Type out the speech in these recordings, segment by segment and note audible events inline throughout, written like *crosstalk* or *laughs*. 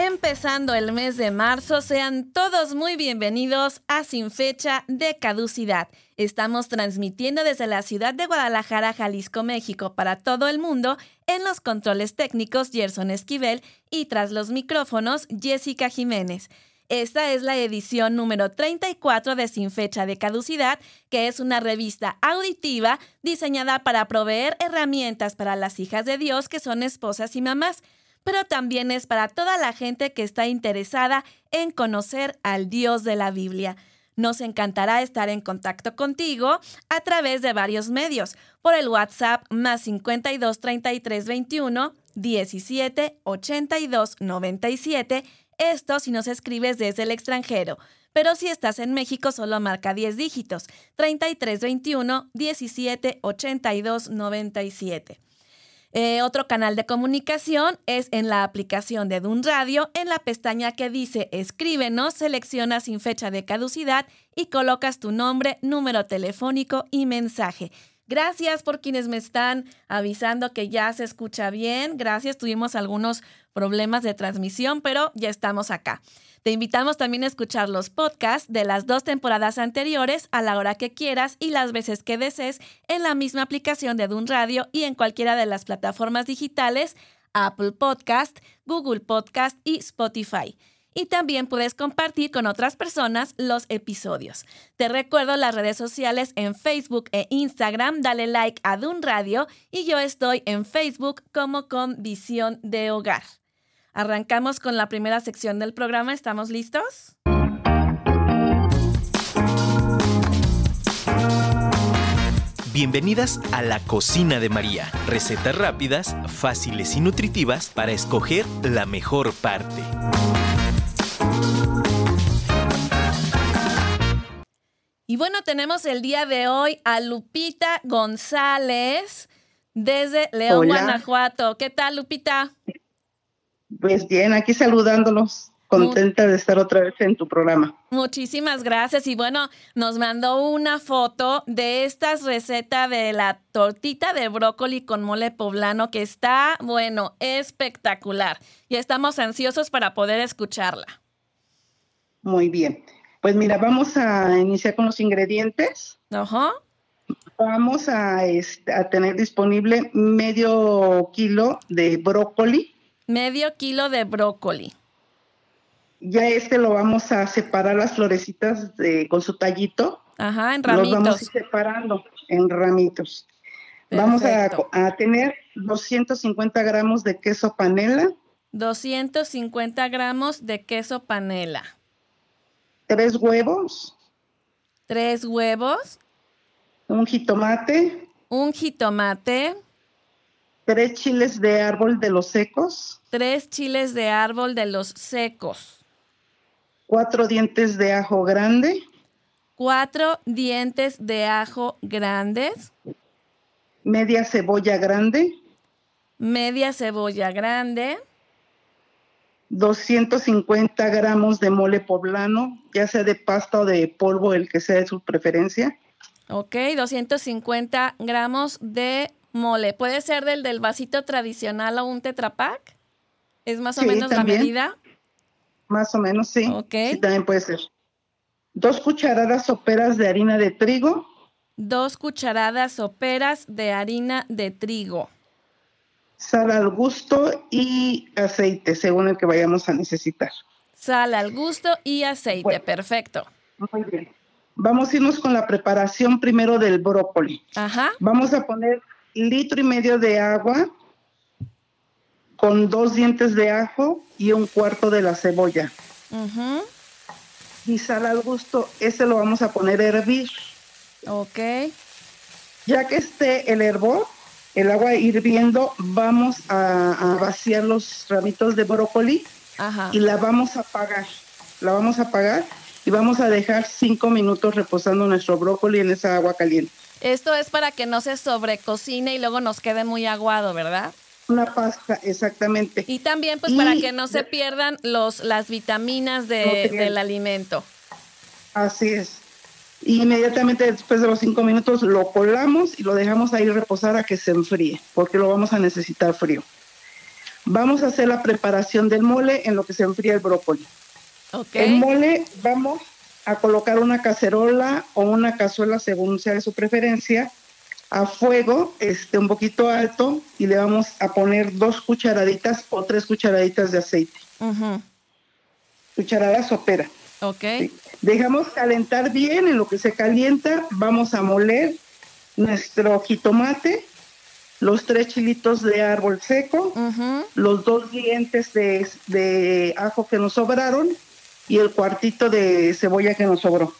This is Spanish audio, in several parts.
Empezando el mes de marzo, sean todos muy bienvenidos a Sin Fecha de Caducidad. Estamos transmitiendo desde la ciudad de Guadalajara, Jalisco, México, para todo el mundo, en los controles técnicos Gerson Esquivel y tras los micrófonos Jessica Jiménez. Esta es la edición número 34 de Sin Fecha de Caducidad, que es una revista auditiva diseñada para proveer herramientas para las hijas de Dios que son esposas y mamás pero también es para toda la gente que está interesada en conocer al Dios de la Biblia. Nos encantará estar en contacto contigo a través de varios medios, por el WhatsApp más 52 33 21 17 82 97, esto si nos escribes desde el extranjero. Pero si estás en México, solo marca 10 dígitos, 33 21 17 82 97. Eh, otro canal de comunicación es en la aplicación de Dun Radio, en la pestaña que dice Escríbenos, seleccionas sin fecha de caducidad y colocas tu nombre, número telefónico y mensaje. Gracias por quienes me están avisando que ya se escucha bien. Gracias, tuvimos algunos problemas de transmisión, pero ya estamos acá. Te invitamos también a escuchar los podcasts de las dos temporadas anteriores a la hora que quieras y las veces que desees en la misma aplicación de Dun Radio y en cualquiera de las plataformas digitales Apple Podcast, Google Podcast y Spotify. Y también puedes compartir con otras personas los episodios. Te recuerdo las redes sociales en Facebook e Instagram. Dale like a Dun Radio y yo estoy en Facebook como con Visión de Hogar. Arrancamos con la primera sección del programa. ¿Estamos listos? Bienvenidas a la cocina de María. Recetas rápidas, fáciles y nutritivas para escoger la mejor parte. Y bueno, tenemos el día de hoy a Lupita González desde León, Guanajuato. ¿Qué tal, Lupita? Pues bien, aquí saludándolos. Contenta de estar otra vez en tu programa. Muchísimas gracias. Y bueno, nos mandó una foto de estas recetas de la tortita de brócoli con mole poblano que está, bueno, espectacular. Y estamos ansiosos para poder escucharla. Muy bien. Pues mira, vamos a iniciar con los ingredientes. Ajá. Vamos a, este, a tener disponible medio kilo de brócoli Medio kilo de brócoli. Ya este lo vamos a separar las florecitas de, con su tallito. Ajá, en ramitos. Los vamos a ir separando en ramitos. Vamos a, a, tener 250 gramos de queso panela. 250 gramos de queso panela. Tres huevos. Tres huevos. Un jitomate. Un jitomate. Tres chiles de árbol de los secos. Tres chiles de árbol de los secos. Cuatro dientes de ajo grande. Cuatro dientes de ajo grandes. Media cebolla grande. Media cebolla grande. 250 gramos de mole poblano, ya sea de pasta o de polvo, el que sea de su preferencia. Ok, 250 gramos de mole. ¿Puede ser del del vasito tradicional o un tetrapack? ¿Es más o menos la medida? Más o menos, sí. Ok. Sí, también puede ser. Dos cucharadas soperas de harina de trigo. Dos cucharadas soperas de harina de trigo. Sal al gusto y aceite, según el que vayamos a necesitar. Sal al gusto y aceite, perfecto. Muy bien. Vamos a irnos con la preparación primero del brócoli. Ajá. Vamos a poner litro y medio de agua con dos dientes de ajo y un cuarto de la cebolla. Y sal al gusto, ese lo vamos a poner a hervir. Ok. Ya que esté el hervor, el agua hirviendo, vamos a, vaciar los ramitos de brócoli y la vamos a apagar. La vamos a apagar y vamos a dejar cinco minutos reposando nuestro brócoli en esa agua caliente. Esto es para que no se sobrecocine y luego nos quede muy aguado, ¿verdad? Una pasta, exactamente. Y también pues para que no se pierdan los, las vitaminas del alimento. Así es. inmediatamente después de los cinco minutos lo colamos y lo dejamos ahí reposar a que se enfríe, porque lo vamos a necesitar frío. Vamos a hacer la preparación del mole en lo que se enfría el brócoli. El mole vamos a colocar una cacerola o una cazuela según sea de su preferencia a fuego este un poquito alto y le vamos a poner dos cucharaditas o tres cucharaditas de aceite. Cucharada sopera. Ok. Dejamos calentar bien, en lo que se calienta vamos a moler nuestro jitomate, los tres chilitos de árbol seco, los dos dientes de, de ajo que nos sobraron y el cuartito de cebolla que nos sobró.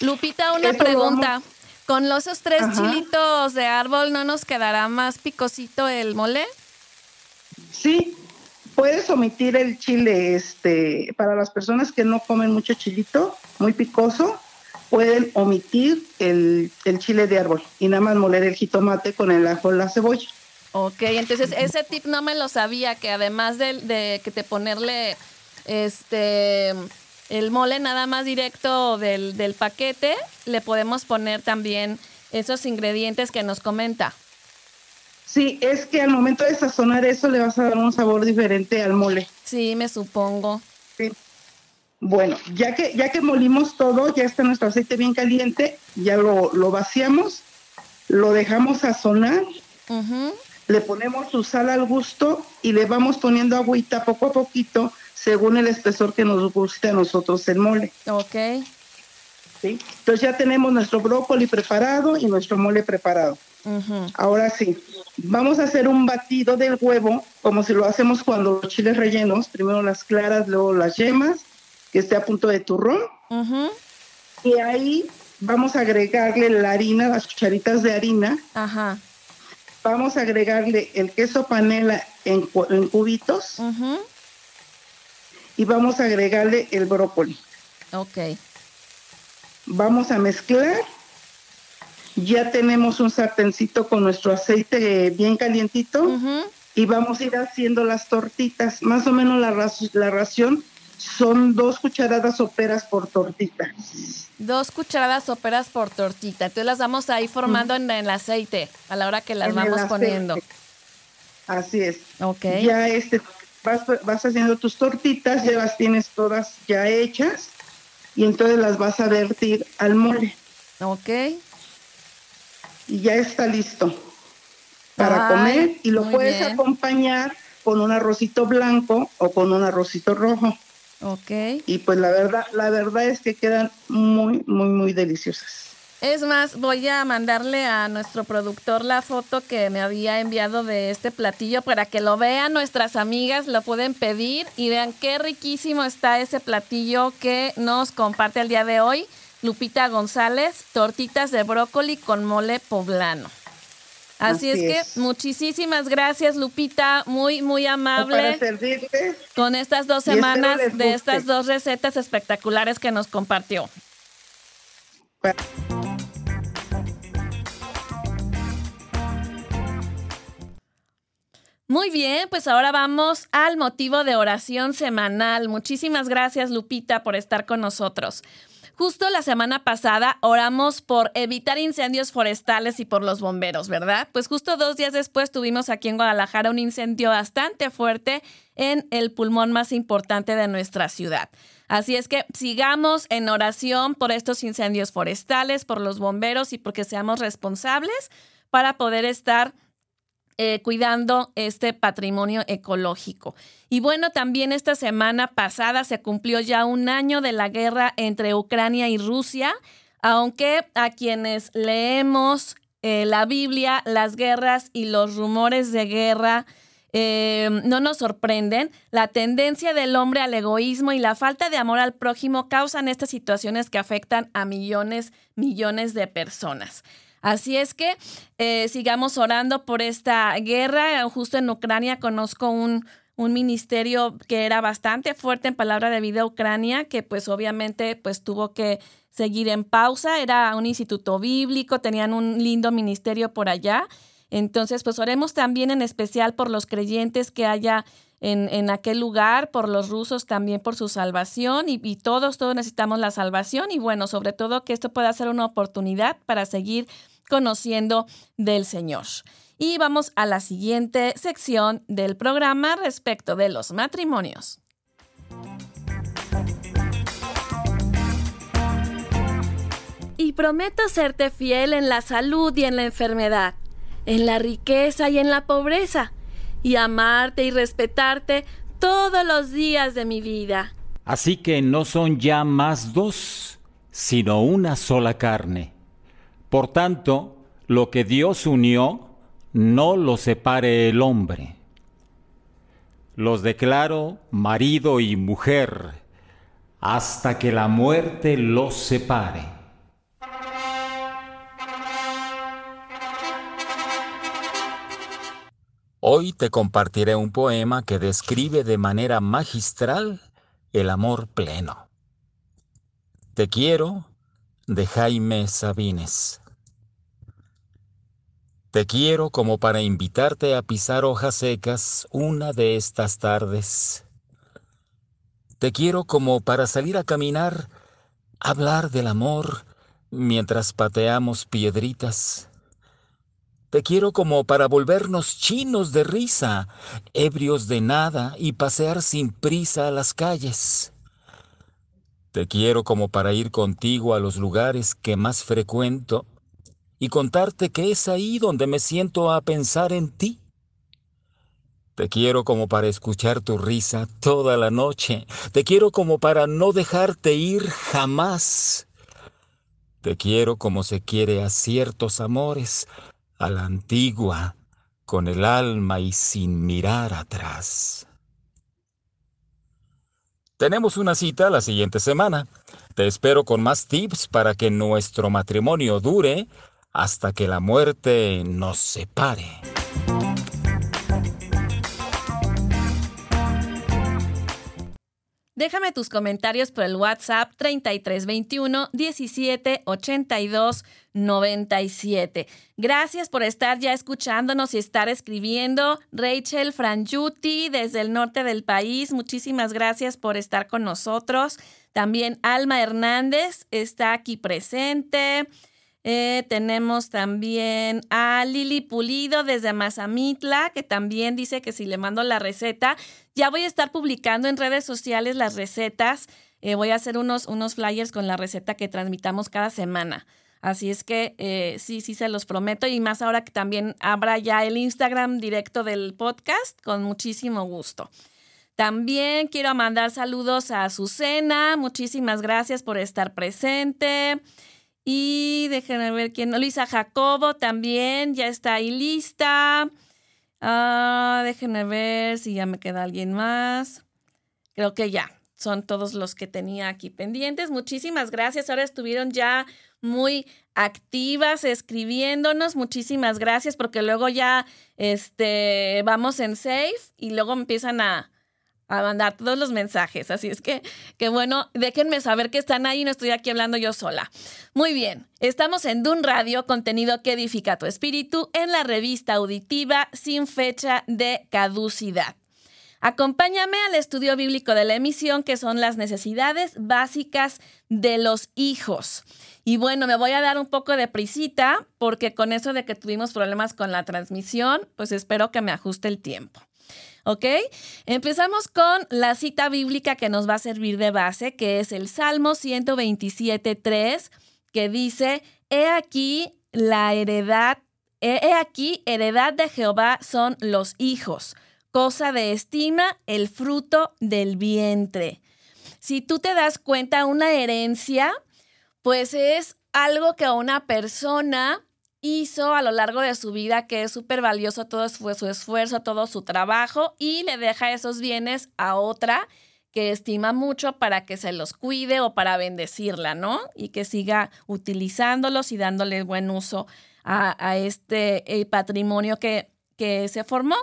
Lupita, una pregunta. ¿Con los esos tres chilitos de árbol no nos quedará más picosito el mole? Sí, puedes omitir el chile, este, para las personas que no comen mucho chilito, muy picoso, pueden omitir el, chile de árbol y nada más moler el jitomate con el ajo la cebolla. Ok, entonces ese tip no me lo sabía, que además de, de que te ponerle este el mole nada más directo del, del paquete, le podemos poner también esos ingredientes que nos comenta. Sí, es que al momento de sazonar eso le vas a dar un sabor diferente al mole. Sí, me supongo. Sí. Bueno, ya que, ya que molimos todo, ya está nuestro aceite bien caliente, ya lo, lo vaciamos, lo dejamos sazonar, le ponemos su sal al gusto y le vamos poniendo agüita poco a poquito según el espesor que nos guste a nosotros el mole. Ok. ¿Sí? Entonces ya tenemos nuestro brócoli preparado y nuestro mole preparado. Ahora sí, vamos a hacer un batido del huevo, como si lo hacemos cuando los chiles rellenos, primero las claras, luego las yemas, que esté a punto de turrón. Y ahí vamos a agregarle la harina, las cucharitas de harina. Ajá. Vamos a agregarle el queso panela en, en cubitos y vamos a agregarle el brócoli. Ok. Vamos a mezclar. Ya tenemos un sartencito con nuestro aceite bien calientito y vamos a ir haciendo las tortitas. Más o menos la, la ración son dos cucharadas soperas por tortita. Dos cucharadas soperas por tortita. Entonces las vamos a ir formando en el aceite a la hora que las vamos poniendo. Así es. Ok. Ya este vas, haciendo tus tortitas, ya las tienes todas ya hechas y entonces las vas a vertir al mole. Ok. Y ya está listo para comer y lo puedes acompañar con un arrocito blanco o con un arrocito rojo. Ok. Y pues la verdad, la verdad es que quedan muy, muy, muy deliciosas. Es más, voy a mandarle a nuestro productor la foto que me había enviado de este platillo para que lo vean nuestras amigas, lo pueden pedir y vean qué riquísimo está ese platillo que nos comparte el día de hoy Lupita González, tortitas de brócoli con mole poblano. Así, es, que muchísimas gracias Lupita, muy muy amable con estas dos semanas de estas dos recetas espectaculares que nos compartió. Muy bien, pues ahora vamos al motivo de oración semanal. Muchísimas gracias Lupita por estar con nosotros. Justo la semana pasada oramos por evitar incendios forestales y por los bomberos, ¿verdad? Pues justo dos días después tuvimos aquí en Guadalajara un incendio bastante fuerte en el pulmón más importante de nuestra ciudad. Así es que sigamos en oración por estos incendios forestales, por los bomberos y porque seamos responsables para poder estar eh, cuidando este patrimonio ecológico. Y bueno, también esta semana pasada se cumplió ya un año de la guerra entre Ucrania y Rusia, aunque a quienes leemos eh, la Biblia, las guerras y los rumores de guerra eh, no nos sorprenden. La tendencia del hombre al egoísmo y la falta de amor al prójimo causan estas situaciones que afectan a millones, millones de personas. Así es que eh, sigamos orando por esta guerra. Justo en Ucrania conozco un, un ministerio que era bastante fuerte en palabra de vida Ucrania, que pues obviamente pues tuvo que seguir en pausa. Era un instituto bíblico, tenían un lindo ministerio por allá. Entonces, pues oremos también en especial por los creyentes que haya en, en aquel lugar, por los rusos también por su salvación y, y todos, todos necesitamos la salvación y bueno, sobre todo que esto pueda ser una oportunidad para seguir conociendo del Señor. Y vamos a la siguiente sección del programa respecto de los matrimonios. Y prometo serte fiel en la salud y en la enfermedad, en la riqueza y en la pobreza, y amarte y respetarte todos los días de mi vida. Así que no son ya más dos, sino una sola carne. Por tanto, lo que Dios unió, no lo separe el hombre. Los declaro marido y mujer hasta que la muerte los separe. Hoy te compartiré un poema que describe de manera magistral el amor pleno. Te quiero de Jaime Sabines. Te quiero como para invitarte a pisar hojas secas una de estas tardes. Te quiero como para salir a caminar, hablar del amor mientras pateamos piedritas. Te quiero como para volvernos chinos de risa, ebrios de nada y pasear sin prisa a las calles. Te quiero como para ir contigo a los lugares que más frecuento y contarte que es ahí donde me siento a pensar en ti. Te quiero como para escuchar tu risa toda la noche. Te quiero como para no dejarte ir jamás. Te quiero como se quiere a ciertos amores, a la antigua, con el alma y sin mirar atrás. Tenemos una cita la siguiente semana. Te espero con más tips para que nuestro matrimonio dure hasta que la muerte nos separe. Déjame tus comentarios por el WhatsApp 3321 17 82 97. Gracias por estar ya escuchándonos y estar escribiendo. Rachel Franjuti desde el norte del país, muchísimas gracias por estar con nosotros. También Alma Hernández está aquí presente. Eh, tenemos también a Lili Pulido desde Mazamitla, que también dice que si le mando la receta, ya voy a estar publicando en redes sociales las recetas. Eh, voy a hacer unos, unos flyers con la receta que transmitamos cada semana. Así es que eh, sí, sí se los prometo y más ahora que también habrá ya el Instagram directo del podcast, con muchísimo gusto. También quiero mandar saludos a Azucena, muchísimas gracias por estar presente. Y déjenme ver quién. Luisa Jacobo también ya está ahí lista. Ah, déjenme ver si ya me queda alguien más. Creo que ya. Son todos los que tenía aquí pendientes. Muchísimas gracias. Ahora estuvieron ya muy activas escribiéndonos. Muchísimas gracias porque luego ya este, vamos en safe y luego empiezan a, a mandar todos los mensajes. Así es que, que bueno, déjenme saber que están ahí, no estoy aquí hablando yo sola. Muy bien, estamos en Dun Radio, contenido que edifica tu espíritu, en la revista auditiva sin fecha de caducidad. Acompáñame al estudio bíblico de la emisión, que son las necesidades básicas de los hijos. Y bueno, me voy a dar un poco de prisita, porque con eso de que tuvimos problemas con la transmisión, pues espero que me ajuste el tiempo. ¿Ok? Empezamos con la cita bíblica que nos va a servir de base, que es el Salmo 127.3, que dice, He aquí la heredad, he aquí heredad de Jehová son los hijos, cosa de estima el fruto del vientre. Si tú te das cuenta, una herencia, pues es algo que una persona hizo a lo largo de su vida, que es súper valioso todo su, esfuerzo, todo su trabajo, y le deja esos bienes a otra que estima mucho para que se los cuide o para bendecirla, ¿no? Y que siga utilizándolos y dándole buen uso a, este eh, patrimonio que, que se formó.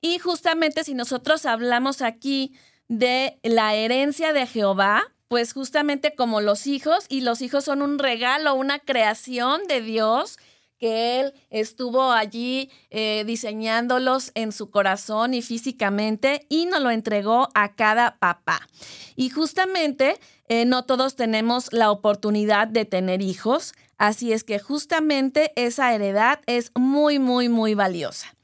Y justamente si nosotros hablamos aquí de la herencia de Jehová, pues justamente como los hijos, y los hijos son un regalo, una creación de Dios, que Él estuvo allí eh, diseñándolos en su corazón y físicamente y nos lo entregó a cada papá. Y justamente eh, no todos tenemos la oportunidad de tener hijos, así es que justamente esa heredad es muy, muy, muy valiosa.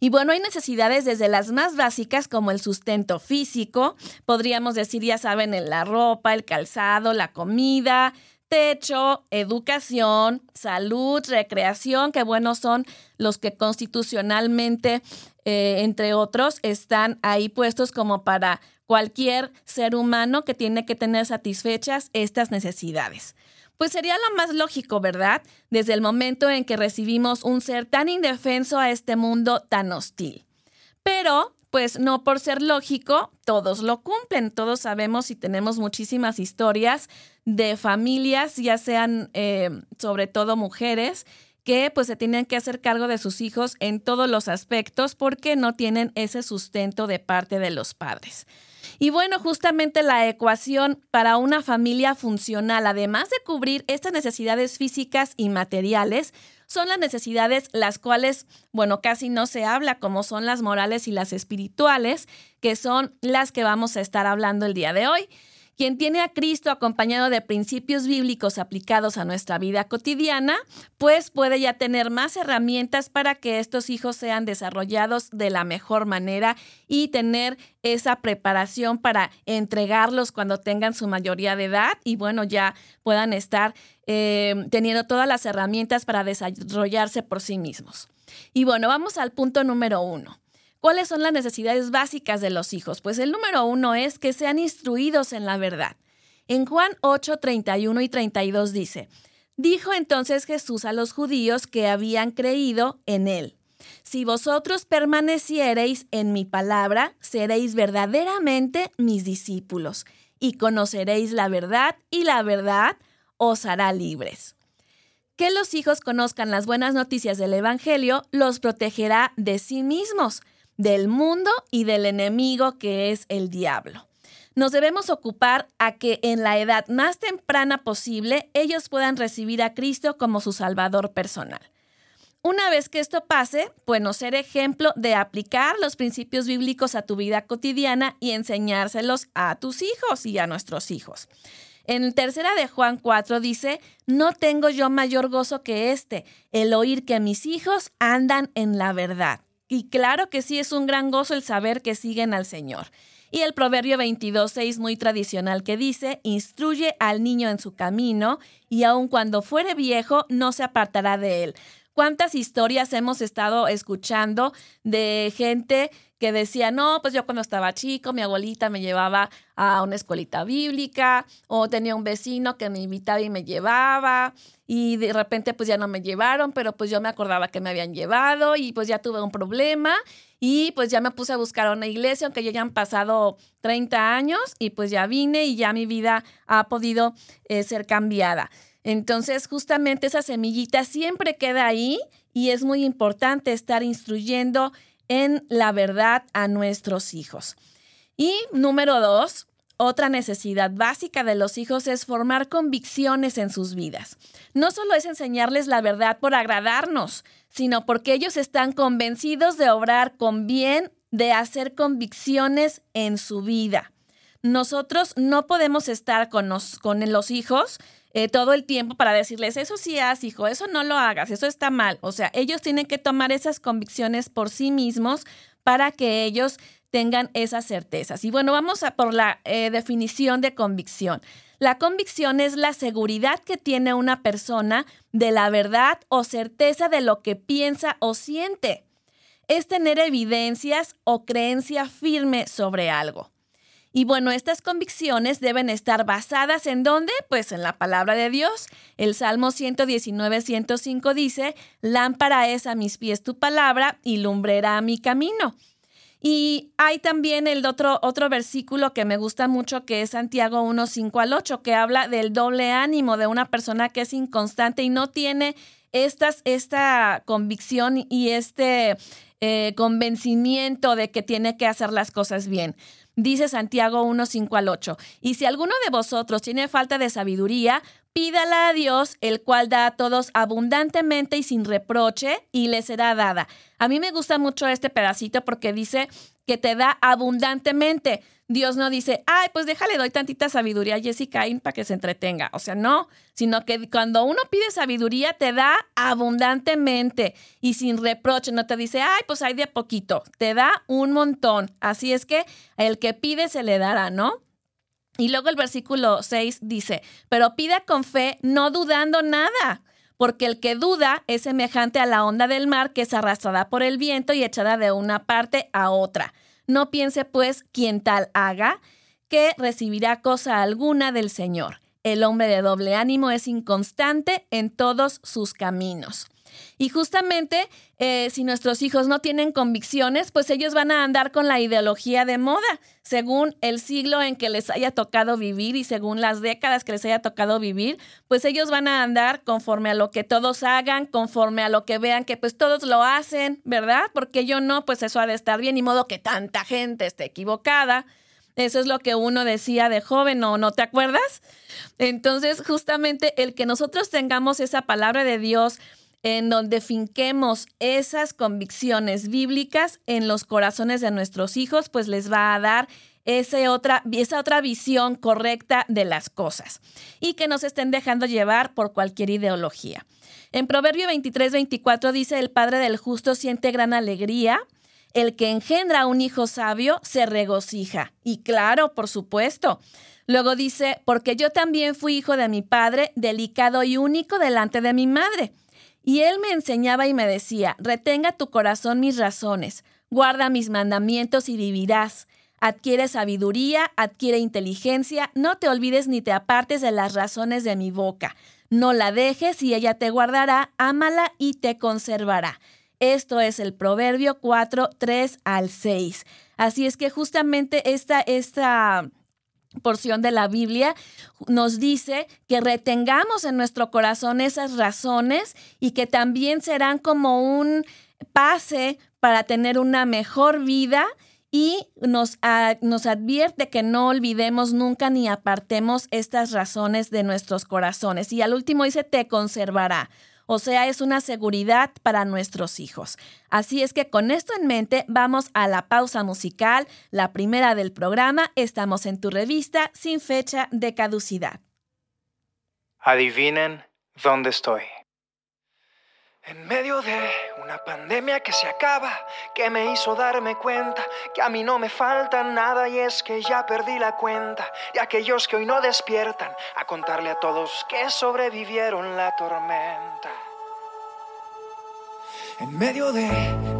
Y bueno, hay necesidades desde las más básicas como el sustento físico, podríamos decir, ya saben, la ropa, el calzado, la comida, techo, educación, salud, recreación, que bueno, son los que constitucionalmente, eh, entre otros, están ahí puestos como para cualquier ser humano que tiene que tener satisfechas estas necesidades. Pues sería lo más lógico, ¿verdad? Desde el momento en que recibimos un ser tan indefenso a este mundo tan hostil. Pero pues no por ser lógico, todos lo cumplen. Todos sabemos y tenemos muchísimas historias de familias, ya sean eh, sobre todo mujeres, que pues se tienen que hacer cargo de sus hijos en todos los aspectos porque no tienen ese sustento de parte de los padres. Y bueno, justamente la ecuación para una familia funcional, además de cubrir estas necesidades físicas y materiales, son las necesidades las cuales, bueno, casi no se habla, como son las morales y las espirituales, que son las que vamos a estar hablando el día de hoy. Quien tiene a Cristo acompañado de principios bíblicos aplicados a nuestra vida cotidiana, pues puede ya tener más herramientas para que estos hijos sean desarrollados de la mejor manera y tener esa preparación para entregarlos cuando tengan su mayoría de edad y bueno, ya puedan estar eh, teniendo todas las herramientas para desarrollarse por sí mismos. Y bueno, vamos al punto número uno. ¿Cuáles son las necesidades básicas de los hijos? Pues el número uno es que sean instruidos en la verdad. En Juan 8, 31 y 32 dice, Dijo entonces Jesús a los judíos que habían creído en él. Si vosotros permaneciereis en mi palabra, seréis verdaderamente mis discípulos, y conoceréis la verdad, y la verdad os hará libres. Que los hijos conozcan las buenas noticias del Evangelio los protegerá de sí mismos del mundo y del enemigo que es el diablo. Nos debemos ocupar a que en la edad más temprana posible ellos puedan recibir a Cristo como su Salvador personal. Una vez que esto pase, bueno, ser ejemplo de aplicar los principios bíblicos a tu vida cotidiana y enseñárselos a tus hijos y a nuestros hijos. En tercera de Juan 4 dice, no tengo yo mayor gozo que este, el oír que mis hijos andan en la verdad. Y claro que sí es un gran gozo el saber que siguen al Señor. Y el Proverbio 22.6 muy tradicional que dice, instruye al niño en su camino y aun cuando fuere viejo no se apartará de él. ¿Cuántas historias hemos estado escuchando de gente decía, no, pues yo cuando estaba chico, mi abuelita me llevaba a una escuelita bíblica, o tenía un vecino que me invitaba y me llevaba, y de repente pues ya no me llevaron, pero pues yo me acordaba que me habían llevado, y pues ya tuve un problema, y pues ya me puse a buscar una iglesia, aunque ya hayan pasado 30 años, y pues ya vine y ya mi vida ha podido eh, ser cambiada. Entonces, justamente esa semillita siempre queda ahí y es muy importante estar instruyendo en la verdad a nuestros hijos. Y número dos, otra necesidad básica de los hijos es formar convicciones en sus vidas. No solo es enseñarles la verdad por agradarnos, sino porque ellos están convencidos de obrar con bien, de hacer convicciones en su vida. Nosotros no podemos estar con los, con los hijos eh, todo el tiempo para decirles, eso sí haz, hijo, eso no lo hagas, eso está mal. O sea, ellos tienen que tomar esas convicciones por sí mismos para que ellos tengan esas certezas. Y bueno, vamos a por la eh, definición de convicción. La convicción es la seguridad que tiene una persona de la verdad o certeza de lo que piensa o siente. Es tener evidencias o creencia firme sobre algo. Y bueno, estas convicciones deben estar basadas en dónde? Pues en la palabra de Dios. El Salmo 119, 105 dice, lámpara es a mis pies tu palabra y lumbrera a mi camino. Y hay también el otro, otro versículo que me gusta mucho, que es Santiago 1, 5 al 8, que habla del doble ánimo de una persona que es inconstante y no tiene esta convicción y este eh, convencimiento de que tiene que hacer las cosas bien. Dice Santiago 1, 5 al 8. Y si alguno de vosotros tiene falta de sabiduría, pídala a Dios, el cual da a todos abundantemente y sin reproche, y le será dada. A mí me gusta mucho este pedacito porque dice que te da abundantemente. Dios no dice, ay, pues déjale, doy tantita sabiduría a Jessica para que se entretenga. O sea, no, sino que cuando uno pide sabiduría, te da abundantemente y sin reproche. No te dice, ay, pues hay de poquito. Te da un montón. Así es que el que pide se le dará, ¿no? Y luego el versículo 6 dice, pero pida con fe, no dudando nada porque el que duda es semejante a la onda del mar que es arrastrada por el viento y echada de una parte a otra. No piense pues quien tal haga, que recibirá cosa alguna del Señor. El hombre de doble ánimo es inconstante en todos sus caminos. Y justamente eh, si nuestros hijos no tienen convicciones, pues ellos van a andar con la ideología de moda, según el siglo en que les haya tocado vivir y según las décadas que les haya tocado vivir, pues ellos van a andar conforme a lo que todos hagan, conforme a lo que vean que pues todos lo hacen, ¿verdad? Porque yo no, pues eso ha de estar bien, y modo que tanta gente esté equivocada. Eso es lo que uno decía de joven, ¿o no te acuerdas? Entonces, justamente el que nosotros tengamos esa palabra de Dios, en donde finquemos esas convicciones bíblicas en los corazones de nuestros hijos, pues les va a dar esa otra, esa otra visión correcta de las cosas y que no se estén dejando llevar por cualquier ideología. En Proverbio 23, 24 dice, el Padre del justo siente gran alegría, el que engendra un hijo sabio se regocija. Y claro, por supuesto. Luego dice, porque yo también fui hijo de mi padre, delicado y único delante de mi madre. Y él me enseñaba y me decía, retenga tu corazón mis razones, guarda mis mandamientos y vivirás. Adquiere sabiduría, adquiere inteligencia, no te olvides ni te apartes de las razones de mi boca. No la dejes y ella te guardará, ámala y te conservará. Esto es el Proverbio 4, 3 al 6. Así es que justamente esta, esta porción de la Biblia nos dice que retengamos en nuestro corazón esas razones y que también serán como un pase para tener una mejor vida y nos, nos, advierte que no olvidemos nunca ni apartemos estas razones de nuestros corazones. Y al último dice, te conservará. O sea, es una seguridad para nuestros hijos. Así es que con esto en mente vamos a la pausa musical, la primera del programa. Estamos en tu revista sin fecha de caducidad. Adivinen dónde estoy. En medio de una pandemia que se acaba, que me hizo darme cuenta que a mí no me falta nada y es que ya perdí la cuenta de aquellos que hoy no despiertan a contarle a todos que sobrevivieron la tormenta. En medio de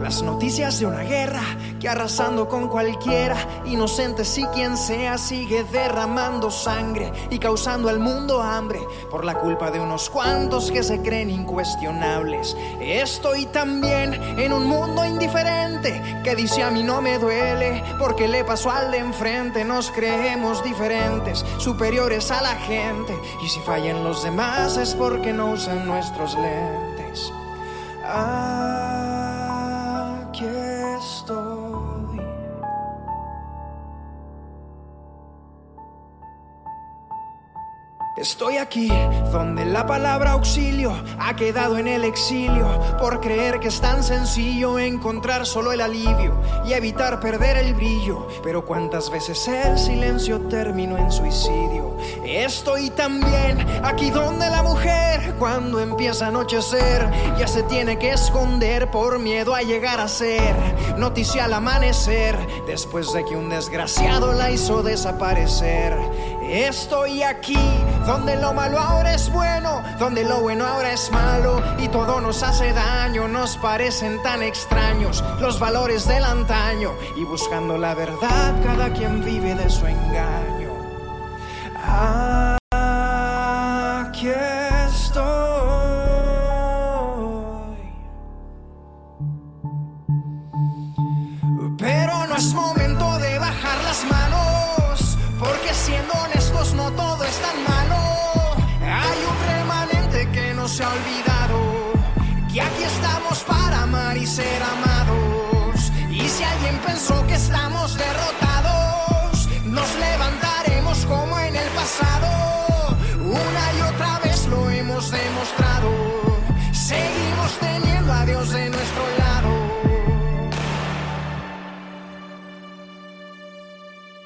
las noticias de una guerra que arrasando con cualquiera, inocente si quien sea, sigue derramando sangre y causando al mundo hambre por la culpa de unos cuantos que se creen incuestionables. Estoy también en un mundo indiferente que dice a mí no me duele porque le pasó al de enfrente. Nos creemos diferentes, superiores a la gente y si fallan los demás es porque no usan nuestros lentes. Aquí Estoy aquí donde la palabra auxilio ha quedado en el exilio por creer que es tan sencillo encontrar solo el alivio y evitar perder el brillo. Pero cuántas veces el silencio terminó en suicidio. Estoy también aquí donde la mujer cuando empieza a anochecer ya se tiene que esconder por miedo a llegar a ser noticia al amanecer después de que un desgraciado la hizo desaparecer. Estoy aquí donde lo malo ahora es bueno, donde lo bueno ahora es malo y todo nos hace daño, nos parecen tan extraños los valores del antaño y buscando la verdad cada quien vive de su engaño. Aquí estoy. Pero no es momento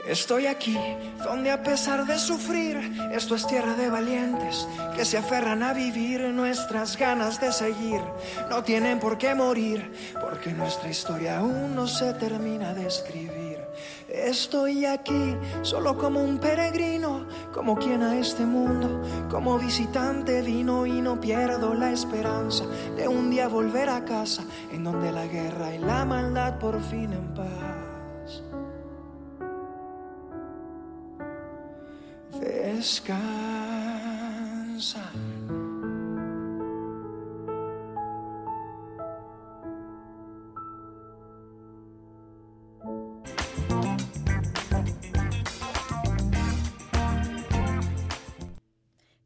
Estoy aquí, donde a pesar de sufrir, esto es tierra de valientes que se aferran a vivir nuestras ganas de seguir. No tienen por qué morir, porque nuestra historia aún no se termina de escribir. Estoy aquí solo como un peregrino, como quien a este mundo, como visitante vino y no pierdo la esperanza de un día volver a casa, en donde la guerra y la maldad por fin en paz. Descansa.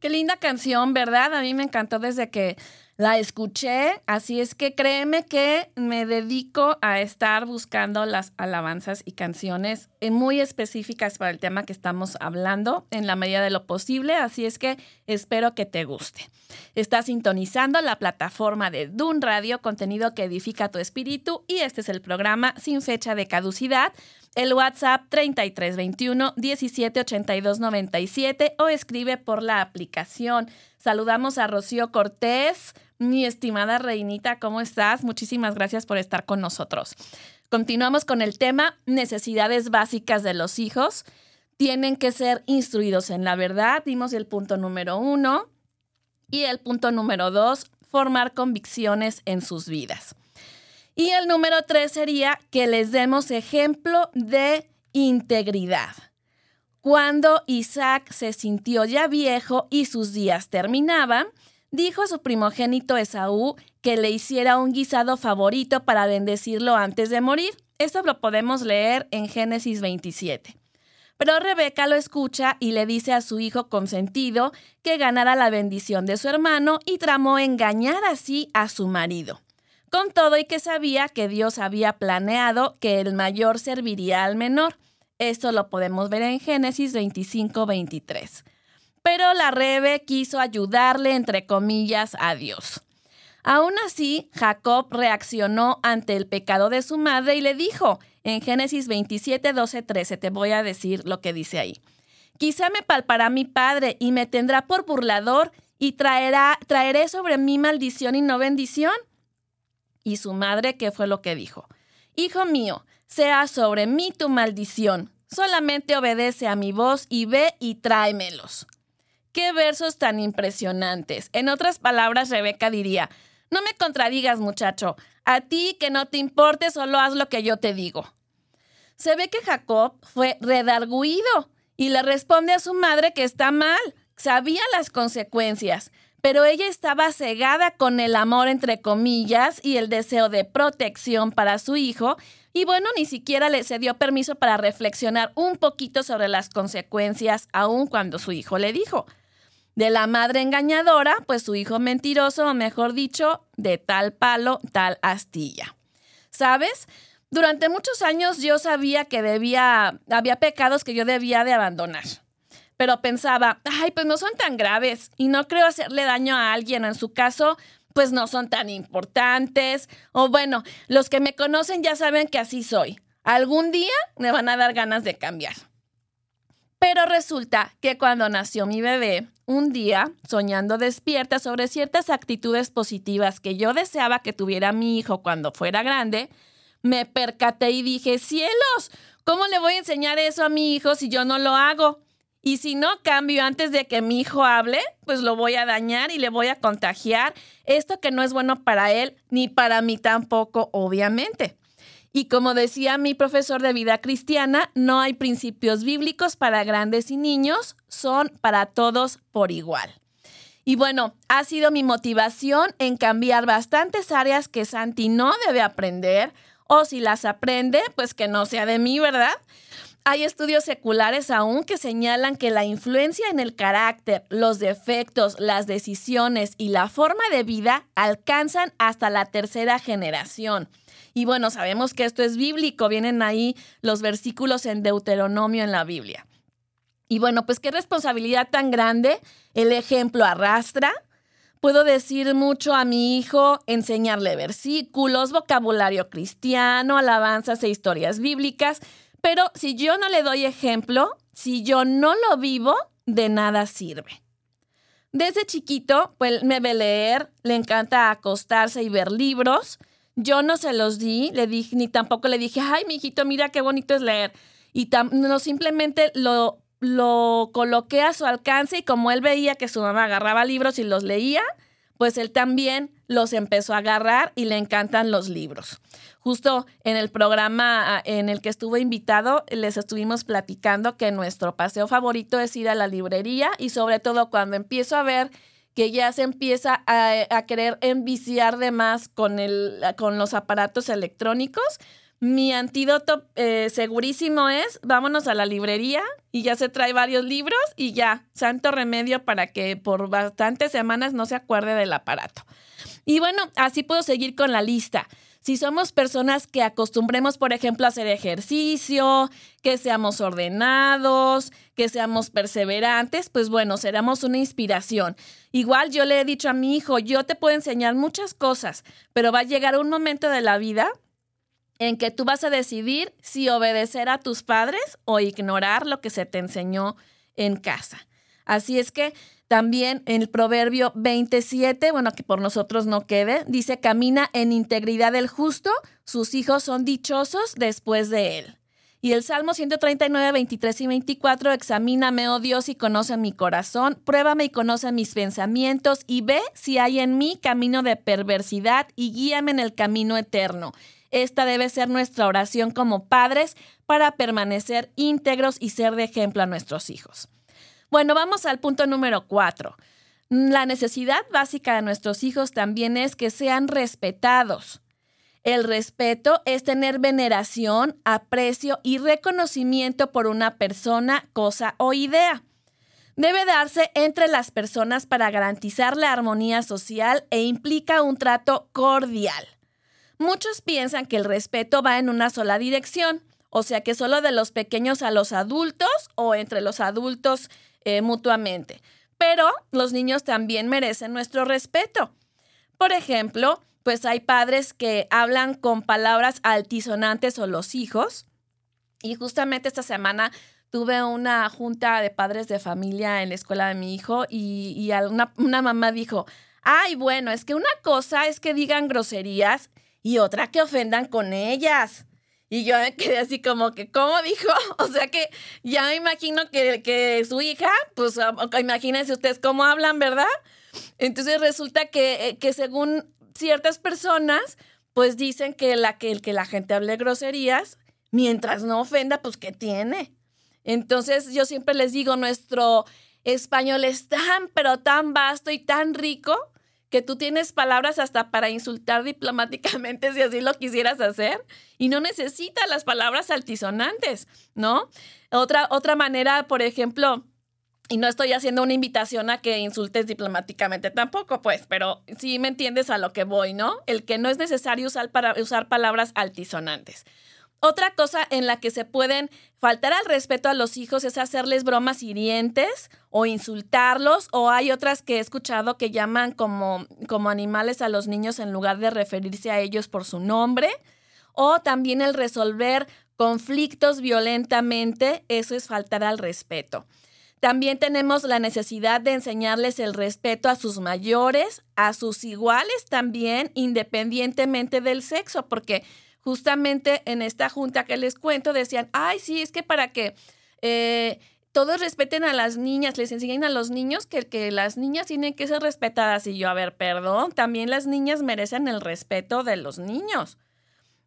Qué linda canción, ¿verdad? A mí me encantó desde que la escuché, así es que créeme que me dedico a estar buscando las alabanzas y canciones eh, muy específicas para el tema que estamos hablando en la medida de lo posible, así es que espero que te guste. Estás sintonizando la plataforma de Dun Radio, contenido que edifica tu espíritu y este es el programa sin fecha de caducidad. El WhatsApp 3321 178297 o escribe por la aplicación. Saludamos a Rocío Cortés, mi estimada reinita, ¿cómo estás? Muchísimas gracias por estar con nosotros. Continuamos con el tema necesidades básicas de los hijos. Tienen que ser instruidos en la verdad. Dimos el punto número uno. Y el punto número dos, formar convicciones en sus vidas. Y el número tres sería que les demos ejemplo de integridad. Cuando Isaac se sintió ya viejo y sus días terminaban, dijo a su primogénito Esaú que le hiciera un guisado favorito para bendecirlo antes de morir. Esto lo podemos leer en Génesis 27. Pero Rebeca lo escucha y le dice a su hijo consentido que ganara la bendición de su hermano y tramó engañar así a su marido. Con todo y que sabía que Dios había planeado que el mayor serviría al menor. Esto lo podemos ver en Génesis 25, 23. Pero la Rebe quiso ayudarle, entre comillas, a Dios. Aún así, Jacob reaccionó ante el pecado de su madre y le dijo, en Génesis 27, 12, 13, te voy a decir lo que dice ahí. Quizá me palpará mi padre y me tendrá por burlador y traerá, traeré sobre mí maldición y no bendición. Y su madre, ¿qué fue lo que dijo? Hijo mío, sea sobre mí tu maldición. Solamente obedece a mi voz y ve y tráemelos. Qué versos tan impresionantes. En otras palabras, Rebeca diría, no me contradigas, muchacho. A ti que no te importe, solo haz lo que yo te digo. Se ve que Jacob fue redarguido y le responde a su madre que está mal. Sabía las consecuencias, pero ella estaba cegada con el amor entre comillas y el deseo de protección para su hijo, y bueno, ni siquiera le se dio permiso para reflexionar un poquito sobre las consecuencias, aun cuando su hijo le dijo. De la madre engañadora, pues su hijo mentiroso, o mejor dicho, de tal palo, tal astilla. ¿Sabes? Durante muchos años yo sabía que debía, había pecados que yo debía de abandonar pero pensaba, ay, pues no son tan graves y no creo hacerle daño a alguien. En su caso, pues no son tan importantes. O bueno, los que me conocen ya saben que así soy. Algún día me van a dar ganas de cambiar. Pero resulta que cuando nació mi bebé, un día, soñando despierta sobre ciertas actitudes positivas que yo deseaba que tuviera mi hijo cuando fuera grande, me percaté y dije, cielos, ¿cómo le voy a enseñar eso a mi hijo si yo no lo hago? Y si no cambio antes de que mi hijo hable, pues lo voy a dañar y le voy a contagiar esto que no es bueno para él ni para mí tampoco, obviamente. Y como decía mi profesor de vida cristiana, no hay principios bíblicos para grandes y niños, son para todos por igual. Y bueno, ha sido mi motivación en cambiar bastantes áreas que Santi no debe aprender, o si las aprende, pues que no sea de mí, ¿verdad? Hay estudios seculares aún que señalan que la influencia en el carácter, los defectos, las decisiones y la forma de vida alcanzan hasta la tercera generación. Y bueno, sabemos que esto es bíblico, vienen ahí los versículos en Deuteronomio en la Biblia. Y bueno, pues qué responsabilidad tan grande, el ejemplo arrastra. Puedo decir mucho a mi hijo, enseñarle versículos, vocabulario cristiano, alabanzas e historias bíblicas, pero si yo no le doy ejemplo, si yo no lo vivo, de nada sirve. Desde chiquito, pues me ve leer, le encanta acostarse y ver libros. Yo no se los di, le dije, ni tampoco le dije, ay, mi hijito, mira qué bonito es leer. Y no, simplemente lo, lo coloqué a su alcance y como él veía que su mamá agarraba libros y los leía, pues él también los empezó a agarrar y le encantan los libros. Justo en el programa ah, en el que estuve invitado, les estuvimos platicando que nuestro paseo favorito es ir a la librería y sobre todo cuando empiezo a ver que ya se empieza a, querer enviciar de más con, el, con los aparatos electrónicos. Mi antídoto eh, segurísimo es, vámonos a la librería y ya se trae varios libros y ya, santo remedio para que por bastantes semanas no se acuerde del aparato. Y bueno, así puedo seguir con la lista. Si somos personas que acostumbremos, por ejemplo, a hacer ejercicio, que seamos ordenados, que seamos perseverantes, pues bueno, seremos una inspiración. Igual yo le he dicho a mi hijo, yo te puedo enseñar muchas cosas, pero va a llegar un momento de la vida en que tú vas a decidir si obedecer a tus padres o ignorar lo que se te enseñó en casa. Así es que también en el proverbio 27, bueno, que por nosotros no quede, dice, camina en integridad el justo, sus hijos son dichosos después de él. Y el Salmo 139, 23 y 24, examíname, oh Dios, y conoce mi corazón, pruébame y conoce mis pensamientos, y ve si hay en mí camino de perversidad, y guíame en el camino eterno. Esta debe ser nuestra oración como padres para permanecer íntegros y ser de ejemplo a nuestros hijos. Bueno, vamos al punto número cuatro. La necesidad básica de nuestros hijos también es que sean respetados. El respeto es tener veneración, aprecio y reconocimiento por una persona, cosa o idea. Debe darse entre las personas para garantizar la armonía social e implica un trato cordial. Muchos piensan que el respeto va en una sola dirección, o sea que solo de los pequeños a los adultos o entre los adultos eh, mutuamente. Pero los niños también merecen nuestro respeto. Por ejemplo, pues hay padres que hablan con palabras altisonantes o los hijos. Y justamente esta semana tuve una junta de padres de familia en la escuela de mi hijo y, una, una mamá dijo, ay, bueno, es que una cosa es que digan groserías y otra que ofendan con ellas. Y yo quedé así como que, ¿cómo dijo? *laughs* O sea que ya me imagino que, que su hija, pues imagínense ustedes cómo hablan, ¿verdad? Entonces resulta que, eh, que según ciertas personas, pues dicen que la, que, que la gente hable groserías, mientras no ofenda, pues ¿qué tiene? Entonces yo siempre les digo, nuestro español es tan, pero tan vasto y tan rico que tú tienes palabras hasta para insultar diplomáticamente *laughs* si así lo quisieras hacer y no necesitas las palabras altisonantes, ¿no? Otra, otra manera, por ejemplo, y no estoy haciendo una invitación a que insultes diplomáticamente tampoco, pues, pero sí me entiendes a lo que voy, ¿no? El que no es necesario usar, para, usar palabras altisonantes. Otra cosa en la que se pueden faltar al respeto a los hijos es hacerles bromas hirientes o insultarlos, o hay otras que he escuchado que llaman como, como animales a los niños en lugar de referirse a ellos por su nombre, o también el resolver conflictos violentamente, eso es faltar al respeto. También tenemos la necesidad de enseñarles el respeto a sus mayores, a sus iguales también, independientemente del sexo, porque justamente en esta junta que les cuento decían, ay, sí, es que para que eh, todos respeten a las niñas, les enseñan a los niños que, que las niñas tienen que ser respetadas. Y yo, a ver, perdón, también las niñas merecen el respeto de los niños,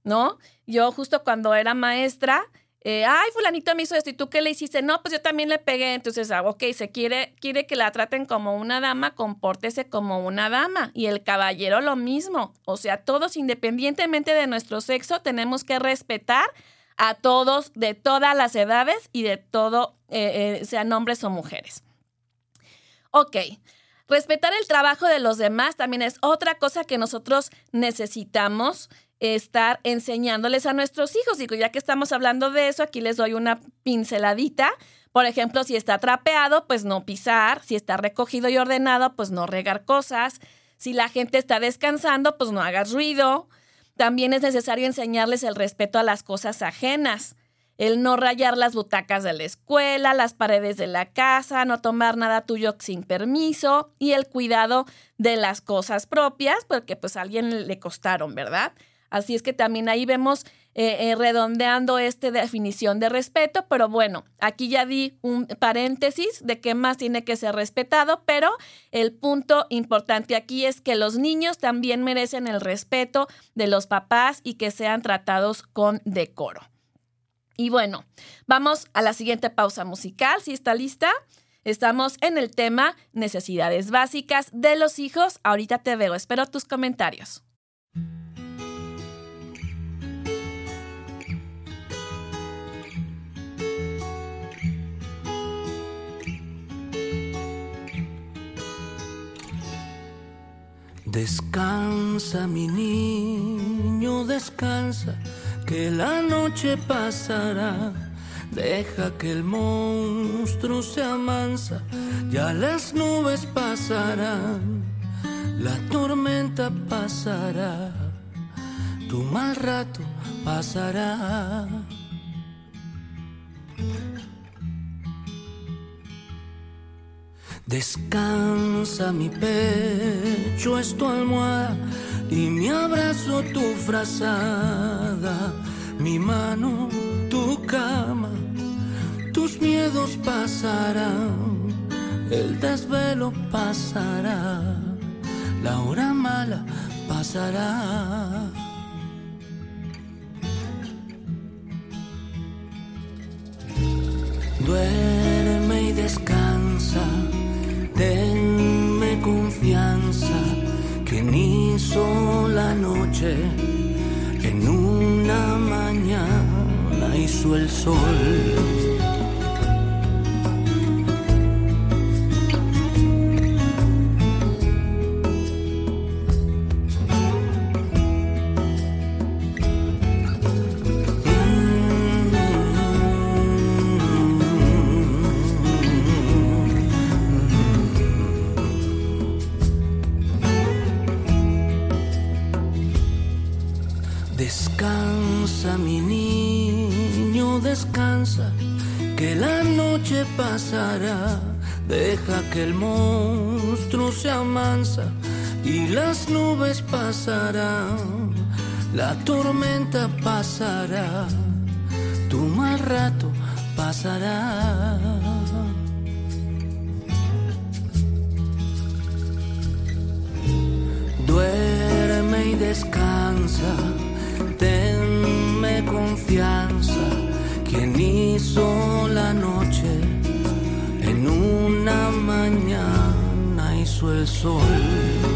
¿no? Yo justo cuando era maestra, eh, ay, fulanito me hizo esto, ¿y tú qué le hiciste? No, pues yo también le pegué. Entonces, ah, ok, se quiere, quiere que la traten como una dama, compórtese como una dama. Y el caballero lo mismo. O sea, todos, independientemente de nuestro sexo, tenemos que respetar a todos de todas las edades y de todo, eh, eh, sean hombres o mujeres. Ok. Respetar el trabajo de los demás también es otra cosa que nosotros necesitamos estar enseñándoles a nuestros hijos. Digo, ya que estamos hablando de eso, aquí les doy una pinceladita. Por ejemplo, si está trapeado, pues no pisar. Si está recogido y ordenado, pues no regar cosas. Si la gente está descansando, pues no hagas ruido. También es necesario enseñarles el respeto a las cosas ajenas. El no rayar las butacas de la escuela, las paredes de la casa, no tomar nada tuyo sin permiso y el cuidado de las cosas propias, porque pues a alguien le costaron, ¿verdad? Así es que también ahí vemos eh, eh, redondeando esta definición de respeto, pero bueno, aquí ya di un paréntesis de qué más tiene que ser respetado, pero el punto importante aquí es que los niños también merecen el respeto de los papás y que sean tratados con decoro. Y bueno, vamos a la siguiente pausa musical, si está lista. Estamos en el tema necesidades básicas de los hijos. Ahorita te veo, espero tus comentarios. Descansa, mi niño, descansa, que la noche pasará. Deja que el monstruo se amansa, ya las nubes pasarán, la tormenta pasará, tu mal rato pasará. Descansa mi pecho, es tu almohada y mi abrazo tu frazada, mi mano tu cama, tus miedos pasarán, el desvelo pasará, la hora mala pasará. Duerme y descansa hizo la noche, en una mañana hizo el sol. Deja que el monstruo se amansa y las nubes pasarán, la tormenta pasará, tu mal rato pasará. Duerme y descansa, tenme confianza, quien hizo la noche en una mañana hizo el sol.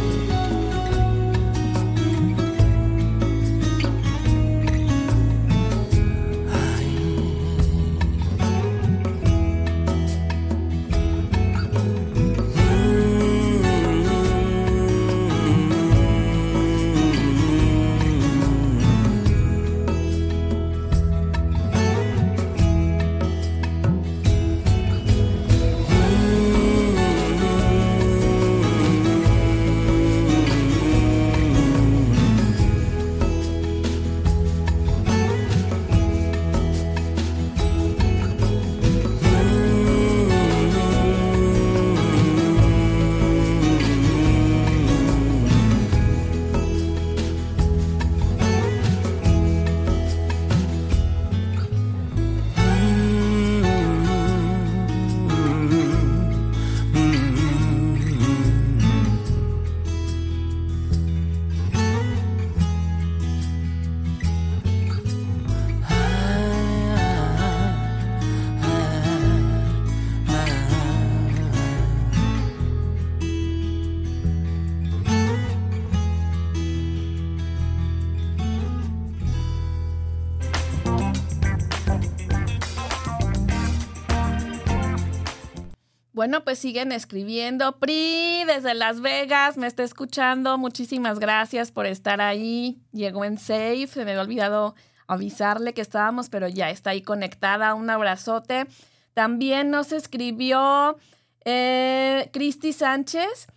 Bueno, pues siguen escribiendo. Pri desde Las Vegas me está escuchando. Muchísimas gracias por estar ahí. Llegó en safe. Se me había olvidado avisarle que estábamos, pero ya está ahí conectada. Un abrazote. También nos escribió eh, Cristi Sánchez.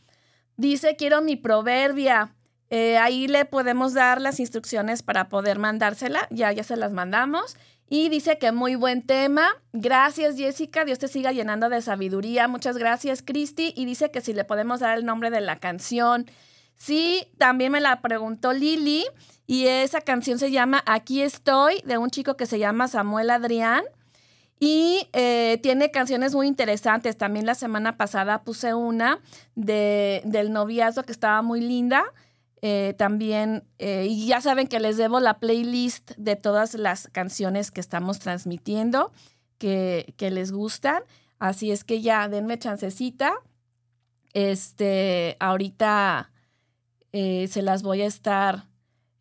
Dice, quiero mi proverbia. Eh, ahí le podemos dar las instrucciones para poder mandársela. Ya, ya se las mandamos. Y dice que muy buen tema. Gracias, Jessica. Dios te siga llenando de sabiduría. Muchas gracias, Cristi. Y dice que si le podemos dar el nombre de la canción. Sí, también me la preguntó Lili. Y esa canción se llama Aquí estoy, de un chico que se llama Samuel Adrián. Y eh, tiene canciones muy interesantes. También la semana pasada puse una de, del noviazgo que estaba muy linda. Eh, también, eh, y ya saben que les debo la playlist de todas las canciones que estamos transmitiendo, que, que les gustan. Así es que ya denme chancecita. Este, ahorita eh, se las voy a estar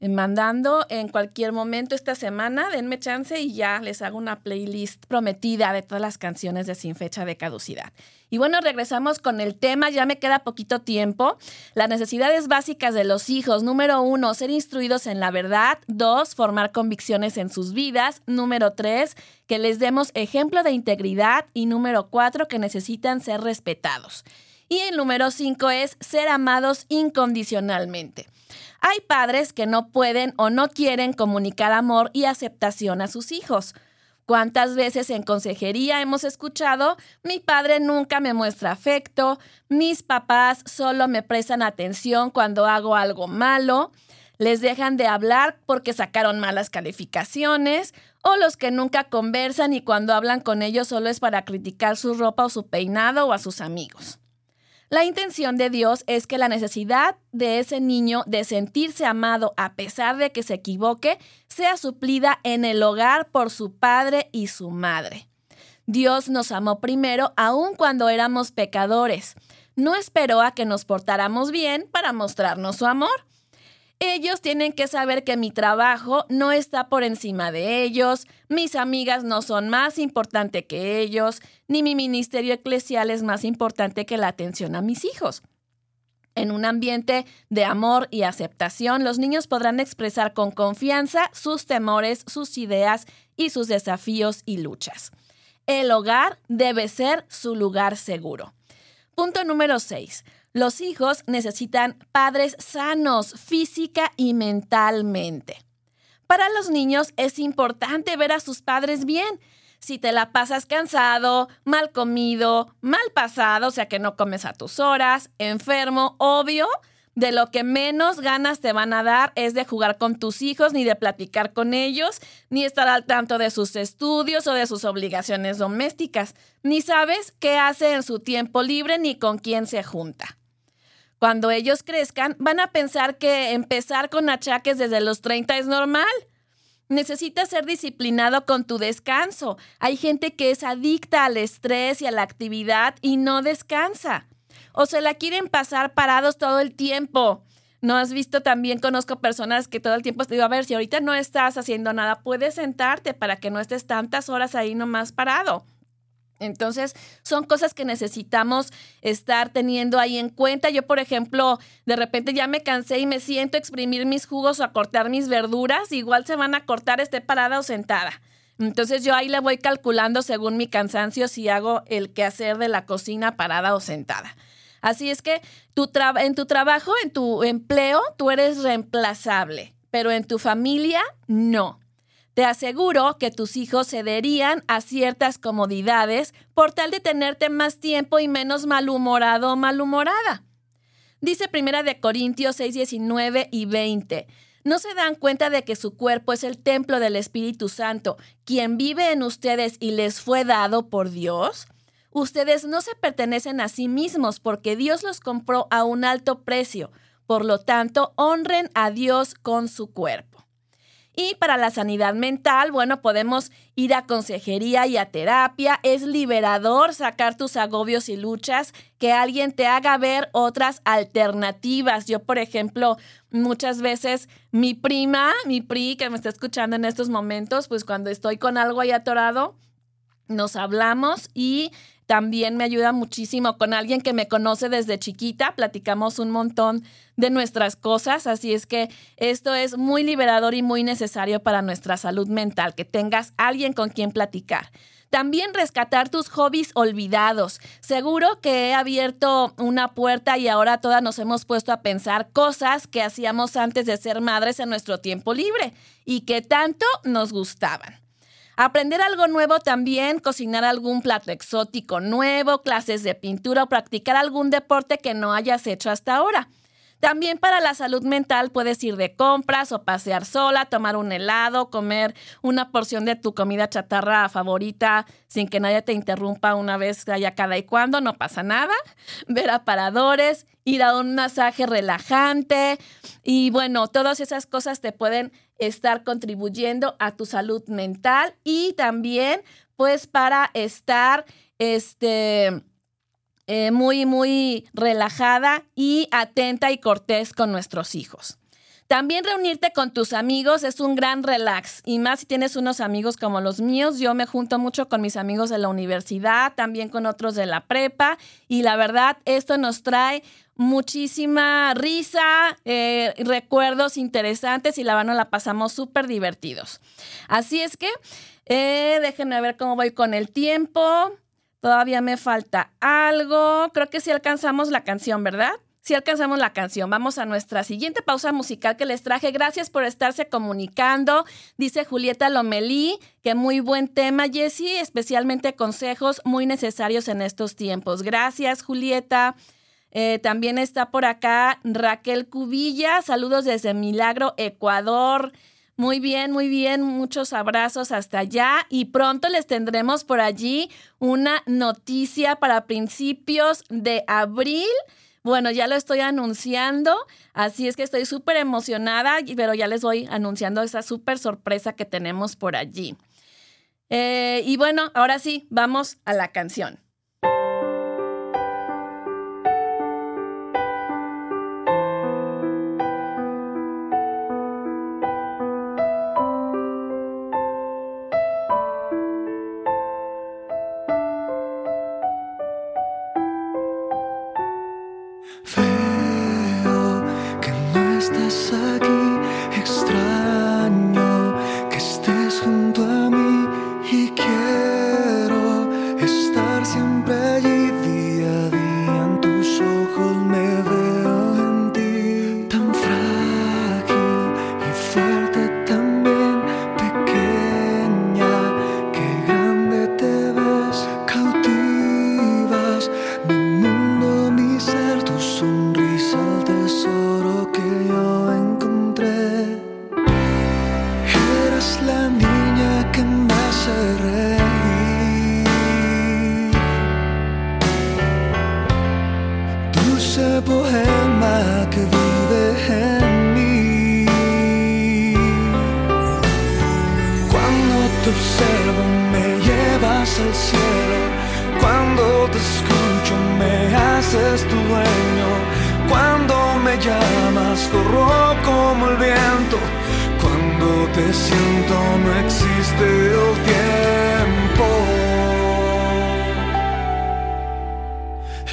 mandando en cualquier momento esta semana. Denme chance y ya les hago una playlist prometida de todas las canciones de Sin Fecha de Caducidad. Y bueno, regresamos con el tema, ya me queda poquito tiempo. Las necesidades básicas de los hijos. Número uno, ser instruidos en la verdad. Dos, formar convicciones en sus vidas. Número tres, que les demos ejemplo de integridad. Y número cuatro, que necesitan ser respetados. Y el número cinco es ser amados incondicionalmente. Hay padres que no pueden o no quieren comunicar amor y aceptación a sus hijos. ¿Cuántas veces en consejería hemos escuchado, mi padre nunca me muestra afecto, mis papás solo me prestan atención cuando hago algo malo, les dejan de hablar porque sacaron malas calificaciones, o los que nunca conversan y cuando hablan con ellos solo es para criticar su ropa o su peinado o a sus amigos? La intención de Dios es que la necesidad de ese niño de sentirse amado a pesar de que se equivoque sea suplida en el hogar por su padre y su madre. Dios nos amó primero aun cuando éramos pecadores. No esperó a que nos portáramos bien para mostrarnos su amor. Ellos tienen que saber que mi trabajo no está por encima de ellos, mis amigas no son más importantes que ellos, ni mi ministerio eclesial es más importante que la atención a mis hijos. En un ambiente de amor y aceptación, los niños podrán expresar con confianza sus temores, sus ideas y sus desafíos y luchas. El hogar debe ser su lugar seguro. Punto número 6. Los hijos necesitan padres sanos física y mentalmente. Para los niños es importante ver a sus padres bien. Si te la pasas cansado, mal comido, mal pasado, o sea que no comes a tus horas, enfermo, obvio, de lo que menos ganas te van a dar es de jugar con tus hijos, ni de platicar con ellos, ni estar al tanto de sus estudios o de sus obligaciones domésticas, ni sabes qué hace en su tiempo libre ni con quién se junta. Cuando ellos crezcan, van a pensar que empezar con achaques desde los 30 es normal. Necesitas ser disciplinado con tu descanso. Hay gente que es adicta al estrés y a la actividad y no descansa. O se la quieren pasar parados todo el tiempo. ¿No has visto también? Conozco personas que todo el tiempo te digo, a ver, si ahorita no estás haciendo nada, puedes sentarte para que no estés tantas horas ahí nomás parado. Entonces, son cosas que necesitamos estar teniendo ahí en cuenta. Yo, por ejemplo, de repente ya me cansé y me siento a exprimir mis jugos o a cortar mis verduras, igual se van a cortar esté parada o sentada. Entonces yo ahí le voy calculando según mi cansancio si hago el quehacer de la cocina parada o sentada. Así es que en tu trabajo, en tu empleo, tú eres reemplazable, pero en tu familia no. Te aseguro que tus hijos cederían a ciertas comodidades por tal de tenerte más tiempo y menos malhumorado o malhumorada. Dice Primera de Corintios 6, 19 y 20. ¿No se dan cuenta de que su cuerpo es el templo del Espíritu Santo, quien vive en ustedes y les fue dado por Dios? Ustedes no se pertenecen a sí mismos porque Dios los compró a un alto precio. Por lo tanto, honren a Dios con su cuerpo. Y para la sanidad mental, bueno, podemos ir a consejería y a terapia. Es liberador sacar tus agobios y luchas, que alguien te haga ver otras alternativas. Yo, por ejemplo, muchas veces mi prima, mi pri, que me está escuchando en estos momentos, pues cuando estoy con algo ahí atorado, nos hablamos y también me ayuda muchísimo con alguien que me conoce desde chiquita. Platicamos un montón de nuestras cosas, así es que esto es muy liberador y muy necesario para nuestra salud mental, que tengas alguien con quien platicar. También rescatar tus hobbies olvidados. Seguro que he abierto una puerta y ahora todas nos hemos puesto a pensar cosas que hacíamos antes de ser madres en nuestro tiempo libre y que tanto nos gustaban. Aprender algo nuevo también, cocinar algún plato exótico nuevo, clases de pintura o practicar algún deporte que no hayas hecho hasta ahora. También para la salud mental puedes ir de compras o pasear sola, tomar un helado, comer una porción de tu comida chatarra favorita sin que nadie te interrumpa una vez allá cada y cuando, no pasa nada. Ver aparadores, ir a un masaje relajante y bueno, todas esas cosas te pueden estar contribuyendo a tu salud mental y también pues para estar este eh, muy, muy relajada y atenta y cortés con nuestros hijos. También reunirte con tus amigos es un gran relax y más si tienes unos amigos como los míos. Yo me junto mucho con mis amigos de la universidad, también con otros de la prepa y la verdad esto nos trae muchísima risa, eh, recuerdos interesantes y la verdad la pasamos súper divertidos. Así es que eh, déjenme ver cómo voy con el tiempo. Todavía me falta algo. Creo que sí alcanzamos la canción, ¿verdad? Sí alcanzamos la canción. Vamos a nuestra siguiente pausa musical que les traje. Gracias por estarse comunicando. Dice Julieta Lomelí que muy buen tema, Jessie, especialmente consejos muy necesarios en estos tiempos. Gracias, Julieta. Eh, también está por acá Raquel Cubilla. Saludos desde Milagro, Ecuador. Muy bien, muy bien. Muchos abrazos hasta allá y pronto les tendremos por allí una noticia para principios de abril. Bueno, ya lo estoy anunciando, así es que estoy súper emocionada, pero ya les voy anunciando esa súper sorpresa que tenemos por allí. Eh, y bueno, ahora sí, vamos a la canción.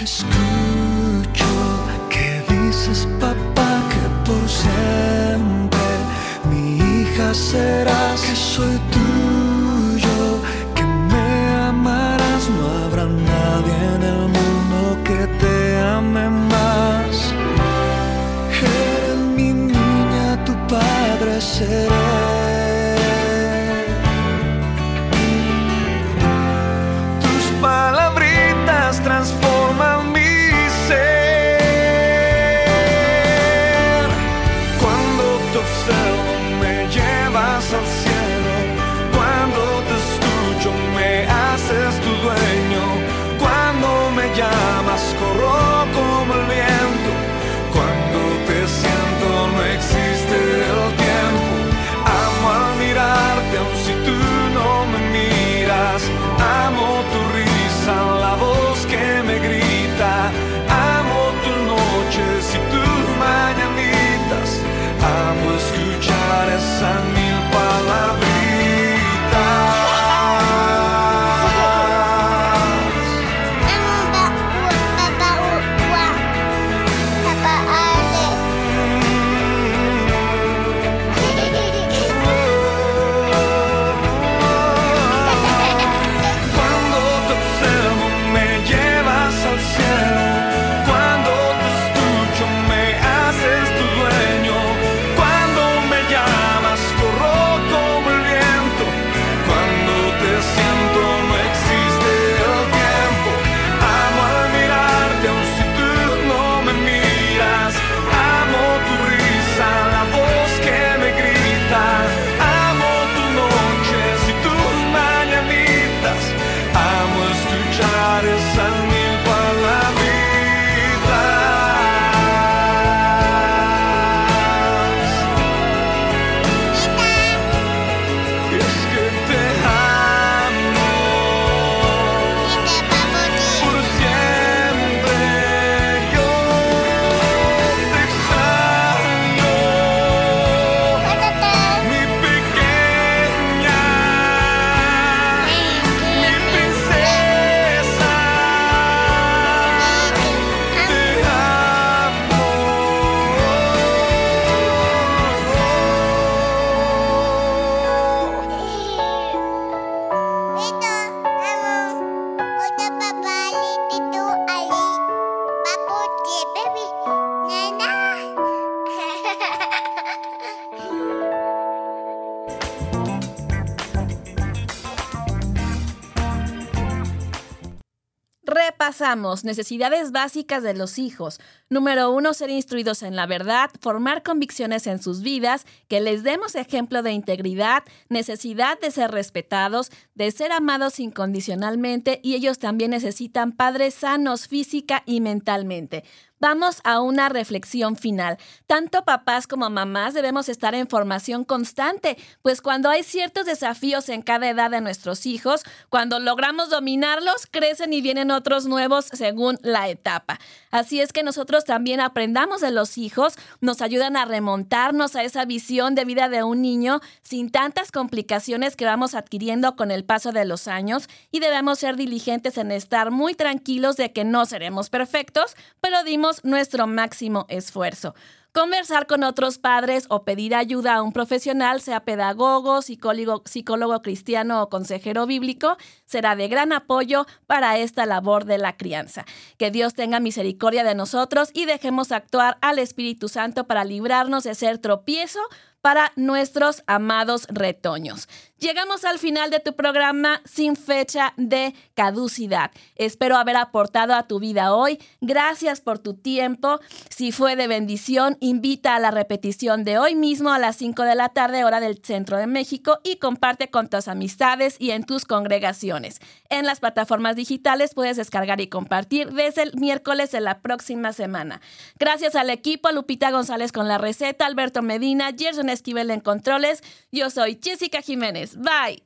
Escucho que dices papá que por siempre mi hija serás, que soy tuyo, que me amarás, no habrá nadie en el mundo que te ame más. Necesidades básicas de los hijos. Número uno, ser instruidos en la verdad, formar convicciones en sus vidas, que les demos ejemplo de integridad, necesidad de ser respetados, de ser amados incondicionalmente y ellos también necesitan padres sanos física y mentalmente. Vamos a una reflexión final. Tanto papás como mamás debemos estar en formación constante, pues cuando hay ciertos desafíos en cada edad de nuestros hijos, cuando logramos dominarlos, crecen y vienen otros nuevos según la etapa. Así es que nosotros también aprendamos de los hijos, nos ayudan a remontarnos a esa visión de vida de un niño sin tantas complicaciones que vamos adquiriendo con el paso de los años y debemos ser diligentes en estar muy tranquilos de que no seremos perfectos, pero dimos nuestro máximo esfuerzo. Conversar con otros padres o pedir ayuda a un profesional, sea pedagogo, psicólogo, psicólogo cristiano o consejero bíblico, será de gran apoyo para esta labor de la crianza. Que Dios tenga misericordia de nosotros y dejemos actuar al Espíritu Santo para librarnos de ser tropiezo para nuestros amados retoños. Llegamos al final de tu programa sin fecha de caducidad. Espero haber aportado a tu vida hoy. Gracias por tu tiempo. Si fue de bendición, invita a la repetición de hoy mismo a las 5 de la tarde, hora del centro de México, y comparte con tus amistades y en tus congregaciones. En las plataformas digitales puedes descargar y compartir desde el miércoles de la próxima semana. Gracias al equipo, Lupita González con la receta, Alberto Medina, Gerson Esquivel en controles. Yo soy Jessica Jiménez. Bye.